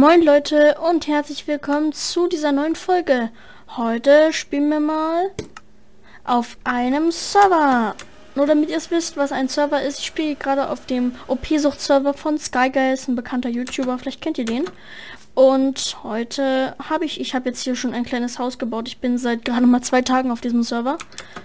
Moin Leute und herzlich willkommen zu dieser neuen Folge. Heute spielen wir mal auf einem Server. Nur damit ihr es wisst, was ein Server ist. Ich spiele gerade auf dem OP-Sucht-Server von Skyguys, ein bekannter YouTuber. Vielleicht kennt ihr den. Und heute habe ich, ich habe jetzt hier schon ein kleines Haus gebaut. Ich bin seit gerade mal zwei Tagen auf diesem Server.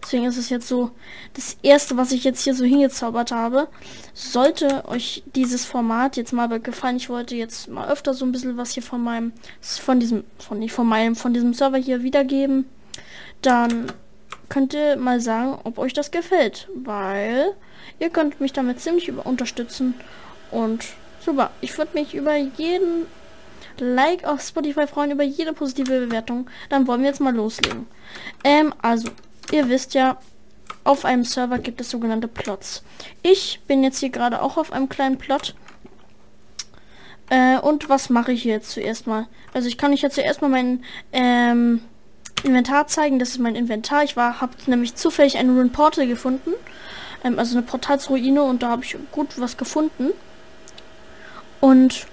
Deswegen ist es jetzt so das erste, was ich jetzt hier so hingezaubert habe. Sollte euch dieses Format jetzt mal gefallen, ich wollte jetzt mal öfter so ein bisschen was hier von meinem, von diesem, von nicht von meinem, von diesem Server hier wiedergeben, dann könnt ihr mal sagen, ob euch das gefällt, weil ihr könnt mich damit ziemlich über unterstützen und super. Ich würde mich über jeden Like auf Spotify freuen über jede positive Bewertung. Dann wollen wir jetzt mal loslegen. Ähm, also, ihr wisst ja, auf einem Server gibt es sogenannte Plots. Ich bin jetzt hier gerade auch auf einem kleinen Plot. Äh, und was mache ich jetzt zuerst mal? Also ich kann euch jetzt zuerst mal mein ähm, Inventar zeigen. Das ist mein Inventar. Ich war, habe nämlich zufällig einen Rune Portal gefunden. Ähm, also eine Portalsruine und da habe ich gut was gefunden. Und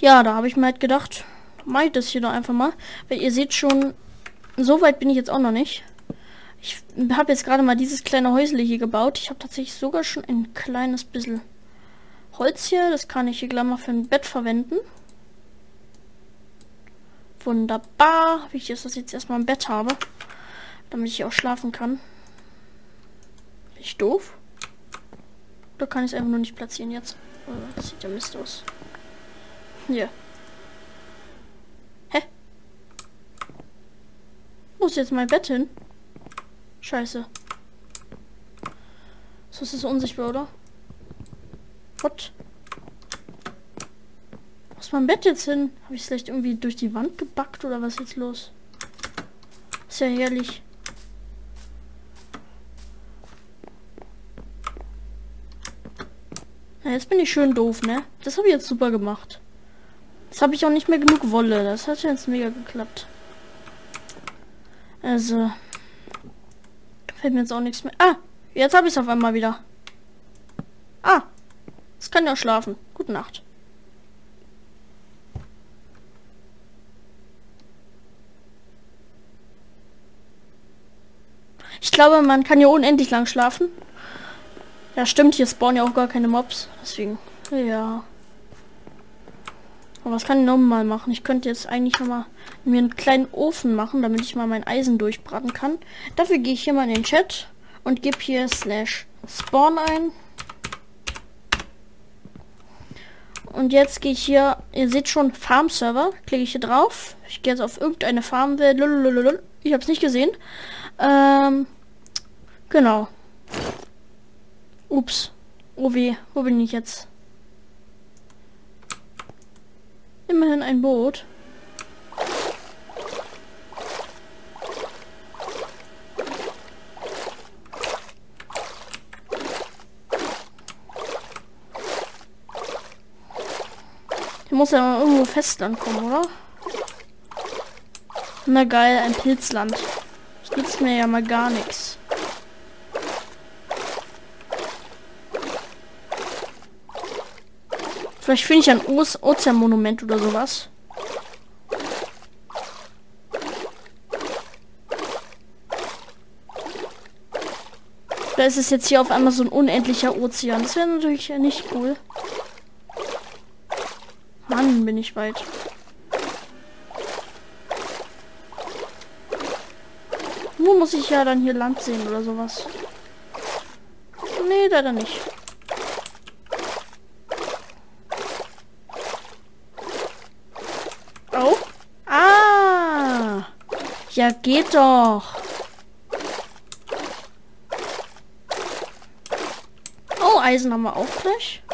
ja, da habe ich mir halt gedacht, mache ich das hier doch einfach mal. Weil ihr seht schon, so weit bin ich jetzt auch noch nicht. Ich habe jetzt gerade mal dieses kleine Häusle hier gebaut. Ich habe tatsächlich sogar schon ein kleines bisschen Holz hier. Das kann ich hier gleich mal für ein Bett verwenden. Wunderbar. Wie ich das jetzt erstmal im Bett habe. Damit ich auch schlafen kann. Bin ich doof? Da kann ich es einfach nur nicht platzieren jetzt? Das sieht ja Mist aus. Hier. Hä? Wo ist jetzt mein Bett hin? Scheiße. So ist es unsichtbar, oder? What? Ist mein Bett jetzt hin? Habe ich es vielleicht irgendwie durch die Wand gebackt oder was jetzt los? Ist ja herrlich. Ja, jetzt bin ich schön doof, ne? Das habe ich jetzt super gemacht. Jetzt habe ich auch nicht mehr genug Wolle. Das hat jetzt mega geklappt. Also. Fällt mir jetzt auch nichts mehr. Ah! Jetzt habe ich es auf einmal wieder. Ah! Es kann ja schlafen. Gute Nacht. Ich glaube, man kann ja unendlich lang schlafen. Ja, stimmt. Hier spawnen ja auch gar keine Mobs. Deswegen. Ja. Aber was kann ich noch mal machen? Ich könnte jetzt eigentlich noch mal mir einen kleinen Ofen machen, damit ich mal mein Eisen durchbraten kann. Dafür gehe ich hier mal in den Chat und gebe hier slash spawn ein. Und jetzt gehe ich hier, ihr seht schon Farm Server, klicke ich hier drauf. Ich gehe jetzt auf irgendeine Farmwelt. Ich habe es nicht gesehen. Ähm, genau. Ups. Oh weh, wo bin ich jetzt? Immerhin ein Boot. Hier muss ja irgendwo Festland kommen, oder? Na geil, ein Pilzland. Das nützt mir ja mal gar nichts. Vielleicht finde ich ein Ozeanmonument oder sowas. Da ist es jetzt hier auf einmal so ein unendlicher Ozean. Das wäre natürlich nicht cool. Mann, bin ich weit. Wo muss ich ja dann hier Land sehen oder sowas? Nee, leider nicht. Ja, geht doch. Oh, Eisen haben wir auch gleich.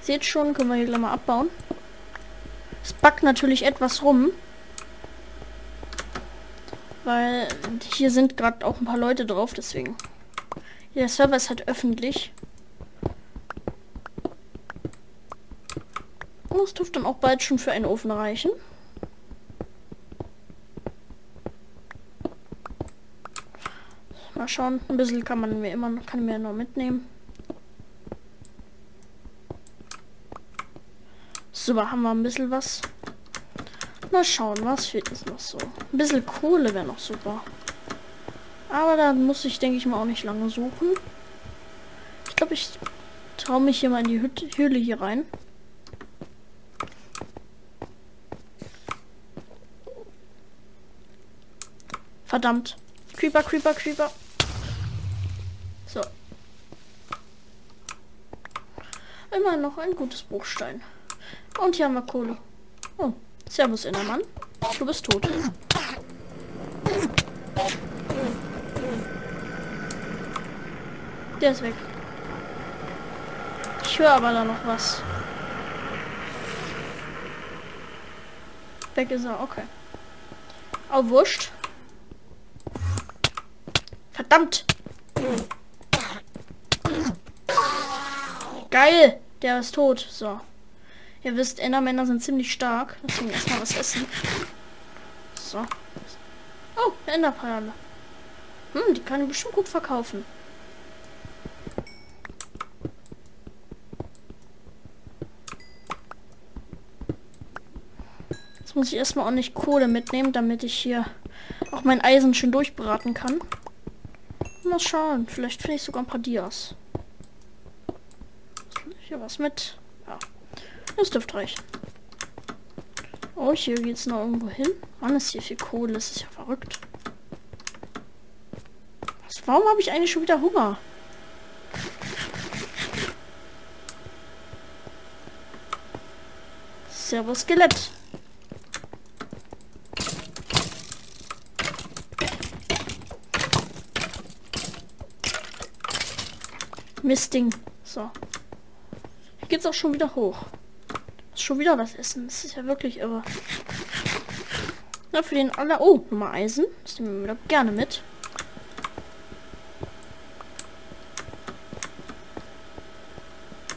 Seht schon, können wir hier gleich mal abbauen. Es backt natürlich etwas rum. Weil hier sind gerade auch ein paar Leute drauf, deswegen. Der Server ist halt öffentlich. Und das dürfte dann auch bald schon für einen Ofen reichen. Mal schauen, ein bisschen kann man mir immer kann mir noch mitnehmen. Super, haben wir ein bisschen was. Mal schauen, was fehlt uns noch so. Ein bisschen Kohle wäre noch super. Aber da muss ich, denke ich mal, auch nicht lange suchen. Ich glaube, ich traue mich hier mal in die Hütte, Höhle hier rein. Verdammt. Creeper, Creeper, Creeper. So. Immer noch ein gutes Bruchstein. Und hier haben wir Kohle. Oh, servus, Innermann. Du bist tot. Der ist weg. Ich höre aber da noch was. Weg ist er, okay. Oh, wurscht. Verdammt! Geil! Der ist tot. So. Ihr wisst, Endermänner sind ziemlich stark. Deswegen erstmal was essen. So. Oh, Enderperle. Hm, die kann ich bestimmt gut verkaufen. Jetzt muss ich erstmal auch nicht Kohle mitnehmen, damit ich hier auch mein Eisen schön durchbraten kann. Mal schauen. Vielleicht finde ich sogar ein paar Dias. Hier was mit. Ja. Das dürfte reichen. Oh, hier geht es noch irgendwo hin. Mann, ist hier viel Kohle. Das ist ja verrückt. Was, warum habe ich eigentlich schon wieder Hunger? Servus Skelett. Mistding. So. Hier geht's auch schon wieder hoch. Schon wieder was essen. Das ist ja wirklich irre. Ja, für den aller... Oh, Nummer Eisen. Das nehmen wir gerne mit.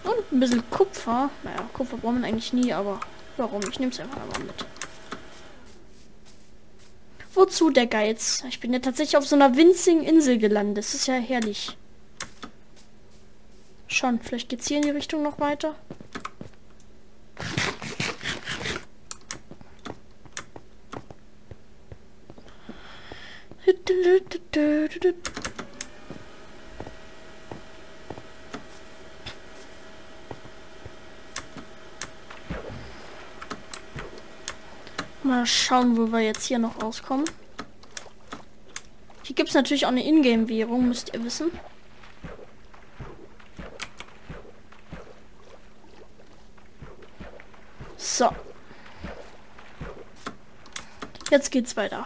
Und ein bisschen Kupfer. Naja, Kupfer brauchen wir eigentlich nie, aber warum? Ich nehme es einfach mal mit. Wozu der Geiz? Ich bin ja tatsächlich auf so einer winzigen Insel gelandet. Das ist ja herrlich. Schon, vielleicht geht's hier in die Richtung noch weiter. Mal schauen, wo wir jetzt hier noch rauskommen. Hier gibt es natürlich auch eine Ingame-Währung, müsst ihr wissen. So. Jetzt geht's weiter.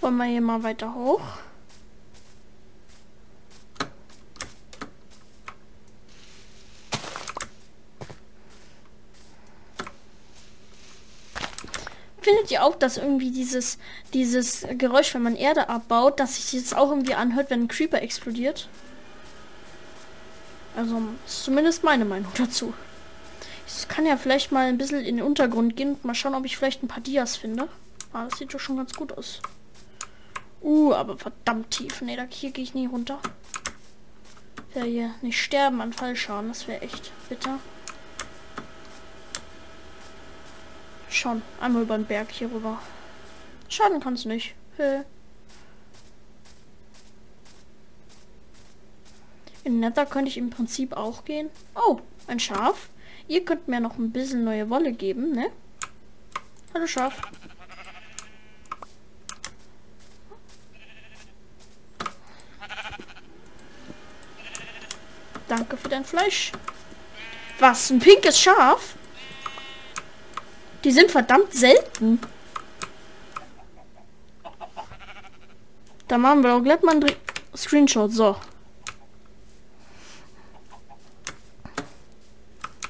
Wollen wir hier mal weiter hoch? Findet ihr auch, dass irgendwie dieses, dieses Geräusch, wenn man Erde abbaut, dass sich jetzt auch irgendwie anhört, wenn ein Creeper explodiert? Also, ist zumindest meine Meinung dazu. Ich kann ja vielleicht mal ein bisschen in den Untergrund gehen und mal schauen, ob ich vielleicht ein paar Dias finde. Ah, das sieht doch schon ganz gut aus. Uh, aber verdammt tief. Ne, da hier gehe ich nie runter. Ja, hier nicht sterben an Fallschaden. Das wäre echt bitter. Schon. Einmal über den Berg hier rüber. Schaden kannst du nicht. Hä? In Nether könnte ich im Prinzip auch gehen. Oh, ein Schaf. Ihr könnt mir noch ein bisschen neue Wolle geben, ne? Hallo Schaf. Danke für dein Fleisch. Was? Ein pinkes Schaf? Die sind verdammt selten. Da machen wir auch gleich mal einen Screenshot. So.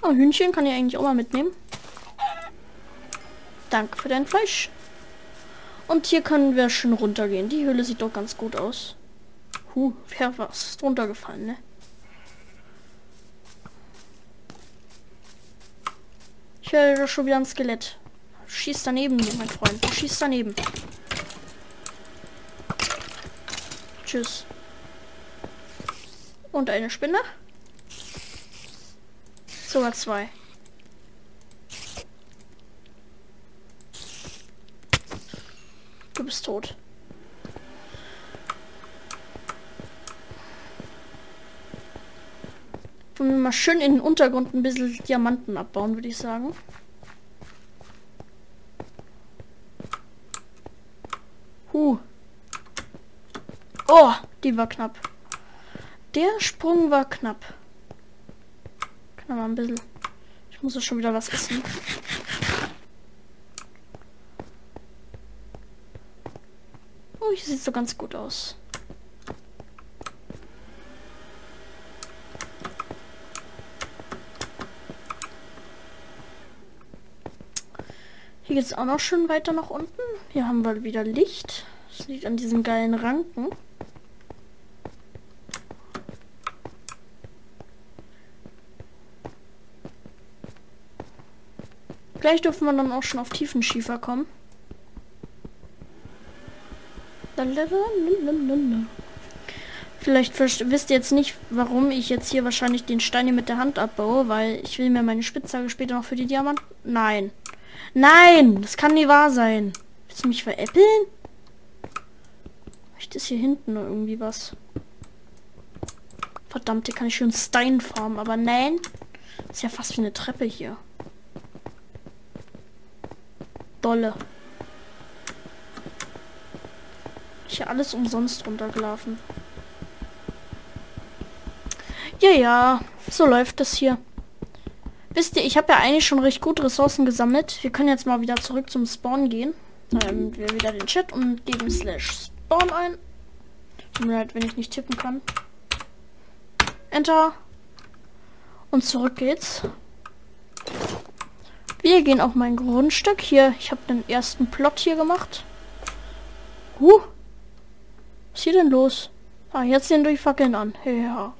Oh, Hühnchen kann ich eigentlich auch mal mitnehmen. Danke für dein Fleisch. Und hier können wir schon runtergehen. Die Höhle sieht doch ganz gut aus. Huh, wer was ist drunter gefallen, ne? Ich höre schon wieder ein Skelett. Schießt daneben, mein Freund. Du schießt daneben. Tschüss. Und eine Spinne. Sogar zwei. Du bist tot. Wollen wir mal schön in den Untergrund ein bisschen Diamanten abbauen, würde ich sagen. Huh. Oh, die war knapp. Der Sprung war knapp. Kann mal ein bisschen. Ich muss schon wieder was essen. Oh, hier sieht so ganz gut aus. Hier geht es auch noch schön weiter nach unten. Hier haben wir wieder Licht. Das liegt an diesen geilen Ranken. Gleich dürfen wir dann auch schon auf tiefen Schiefer kommen. Vielleicht wisst ihr jetzt nicht, warum ich jetzt hier wahrscheinlich den Stein hier mit der Hand abbaue, weil ich will mir meine Spitzhacke später noch für die Diamanten... Nein. Nein, das kann nie wahr sein. Willst du mich veräppeln? Vielleicht ist hier hinten noch irgendwie was. Verdammt, hier kann ich schön Stein farmen, aber nein. ist ja fast wie eine Treppe hier. Dolle. Ich hier alles umsonst runtergelaufen. Ja, ja, so läuft das hier. Wisst ihr, ich habe ja eigentlich schon recht gut Ressourcen gesammelt. Wir können jetzt mal wieder zurück zum Spawn gehen. Ähm, wir wieder den Chat und geben slash spawn ein. Tut wenn ich nicht tippen kann. Enter. Und zurück geht's. Wir gehen auf mein Grundstück. Hier, ich habe den ersten Plot hier gemacht. Huh. Was ist hier denn los? Ah, jetzt den durch Fackeln an. Ja.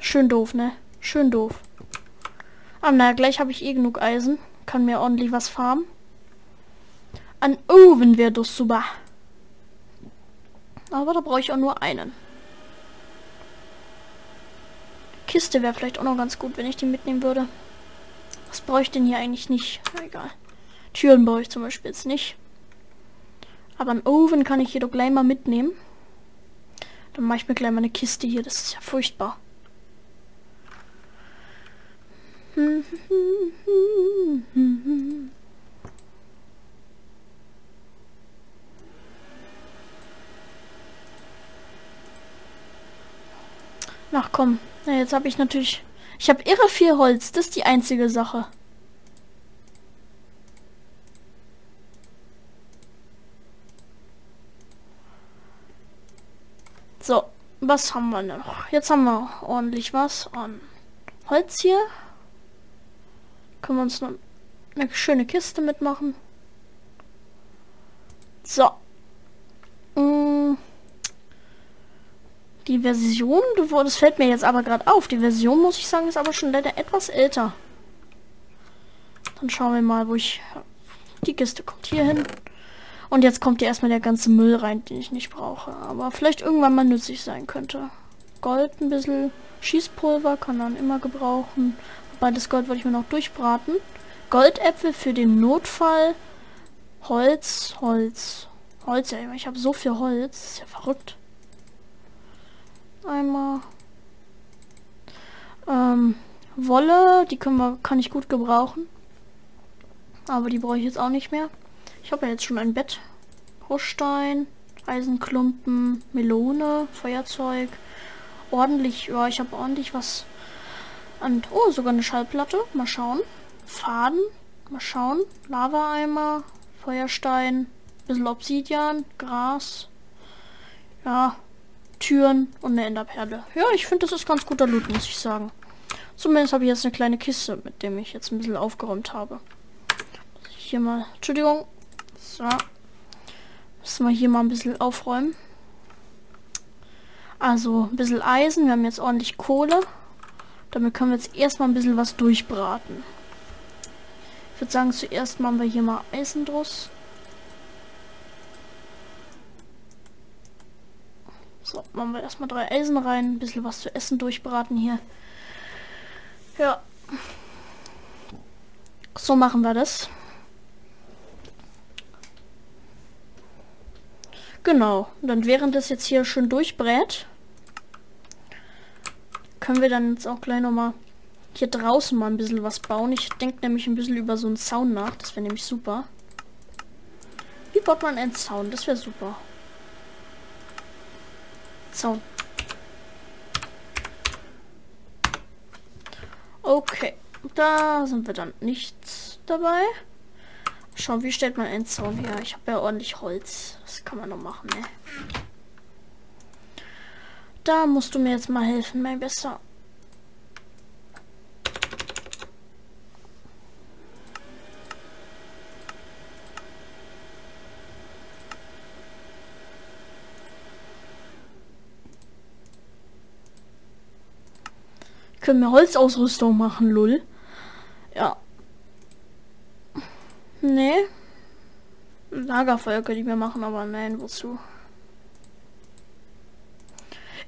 Schön doof, ne? Schön doof. Ah, naja, gleich habe ich eh genug Eisen. Kann mir ordentlich was farmen. An Oven wäre das super. Aber da brauche ich auch nur einen. Kiste wäre vielleicht auch noch ganz gut, wenn ich die mitnehmen würde. Was brauche ich denn hier eigentlich nicht? Na, egal. Türen brauche ich zum Beispiel jetzt nicht. Aber ein Oven kann ich jedoch gleich mal mitnehmen. Dann mache ich mir gleich mal eine Kiste hier. Das ist ja furchtbar. Ach komm, Na, jetzt habe ich natürlich... Ich habe irre viel Holz, das ist die einzige Sache. So, was haben wir noch? Jetzt haben wir ordentlich was an Holz hier. Können wir uns noch eine schöne Kiste mitmachen. So. Mm. Die Version, das fällt mir jetzt aber gerade auf. Die Version, muss ich sagen, ist aber schon leider etwas älter. Dann schauen wir mal, wo ich... Die Kiste kommt hier hin. Und jetzt kommt hier erstmal der ganze Müll rein, den ich nicht brauche. Aber vielleicht irgendwann mal nützlich sein könnte. Gold ein bisschen. Schießpulver kann man immer gebrauchen. Weil das Gold wollte ich mir noch durchbraten. Goldäpfel für den Notfall. Holz, Holz. Holz, ja, ich habe so viel Holz. Ist ja verrückt. Einmal. Ähm, Wolle, die können wir, kann ich gut gebrauchen. Aber die brauche ich jetzt auch nicht mehr. Ich habe ja jetzt schon ein Bett. Bruchstein, Eisenklumpen, Melone, Feuerzeug. Ordentlich, ja, ich habe ordentlich was und, oh, sogar eine Schallplatte. Mal schauen. Faden. Mal schauen. Lava-Eimer. Feuerstein. Bisschen Obsidian. Gras. Ja. Türen und eine Enderperle. Ja, ich finde, das ist ganz guter Loot, muss ich sagen. Zumindest habe ich jetzt eine kleine Kiste, mit dem ich jetzt ein bisschen aufgeräumt habe. Hier mal, Entschuldigung. So. Müssen wir hier mal ein bisschen aufräumen. Also, ein bisschen Eisen. Wir haben jetzt ordentlich Kohle. Damit können wir jetzt erstmal ein bisschen was durchbraten. Ich würde sagen, zuerst machen wir hier mal Eisen draus. So, machen wir erstmal drei Eisen rein, ein bisschen was zu essen durchbraten hier. Ja. So machen wir das. Genau. Und dann während das jetzt hier schön durchbrät, können wir dann jetzt auch gleich noch mal hier draußen mal ein bisschen was bauen. Ich denke nämlich ein bisschen über so einen Zaun nach. Das wäre nämlich super. Wie baut man einen Zaun? Das wäre super. Zaun. Okay. Da sind wir dann nichts dabei. Schauen, wie stellt man einen Zaun her? Ich habe ja ordentlich Holz. Das kann man noch machen, ne? Da musst du mir jetzt mal helfen, mein Besser. Können wir Holzausrüstung machen, lull. Ja. Nee. Lagerfeuer könnte ich mir machen, aber nein, wozu?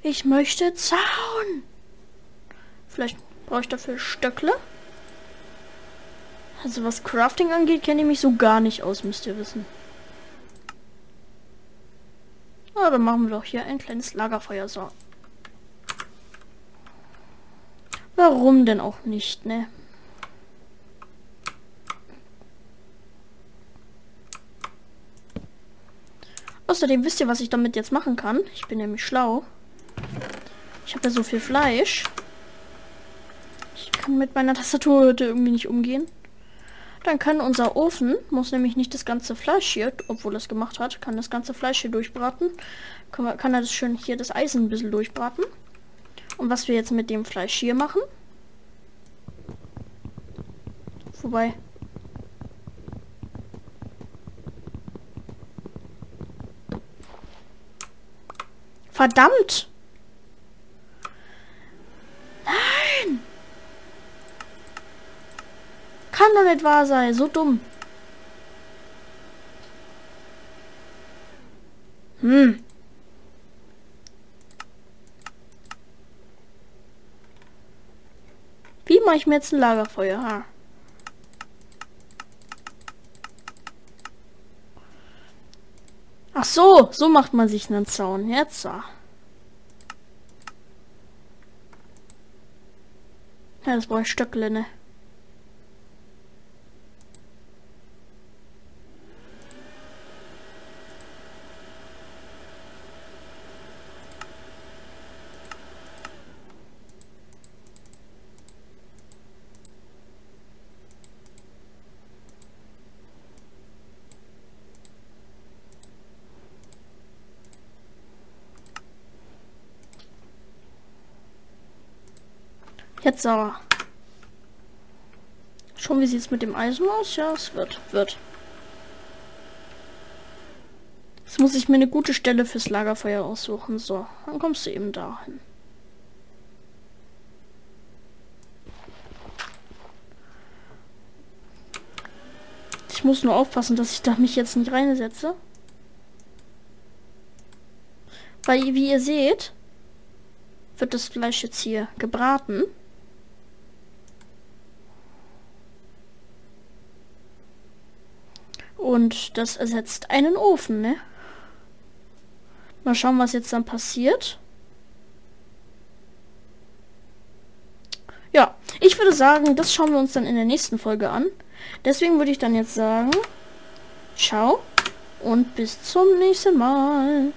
Ich möchte Zaun. Vielleicht brauche ich dafür Stöckle. Also was Crafting angeht, kenne ich mich so gar nicht aus, müsst ihr wissen. Ah, dann machen wir doch hier ein kleines Lagerfeuer. So. Warum denn auch nicht, ne? Außerdem wisst ihr, was ich damit jetzt machen kann? Ich bin nämlich schlau. Ich habe ja so viel Fleisch. Ich kann mit meiner Tastatur heute irgendwie nicht umgehen. Dann kann unser Ofen, muss nämlich nicht das ganze Fleisch hier, obwohl es gemacht hat, kann das ganze Fleisch hier durchbraten. Kann, kann er das schön hier das Eisen ein bisschen durchbraten. Und was wir jetzt mit dem Fleisch hier machen. Wobei. Verdammt! Nein! Kann doch nicht wahr sein, so dumm. Hm. Wie mache ich mir jetzt ein Lagerfeuer? Ha. Ach so, so macht man sich einen Zaun. Jetzt so. Ja, das brauche ich Stöckle, ne? Jetzt aber. Schon wie sieht es mit dem Eisen aus? Ja, es wird, wird. Jetzt muss ich mir eine gute Stelle fürs Lagerfeuer aussuchen. So, dann kommst du eben dahin. Ich muss nur aufpassen, dass ich da mich jetzt nicht reinsetze. Weil, wie ihr seht, wird das Fleisch jetzt hier gebraten. Und das ersetzt einen Ofen, ne? Mal schauen, was jetzt dann passiert. Ja, ich würde sagen, das schauen wir uns dann in der nächsten Folge an. Deswegen würde ich dann jetzt sagen, ciao und bis zum nächsten Mal.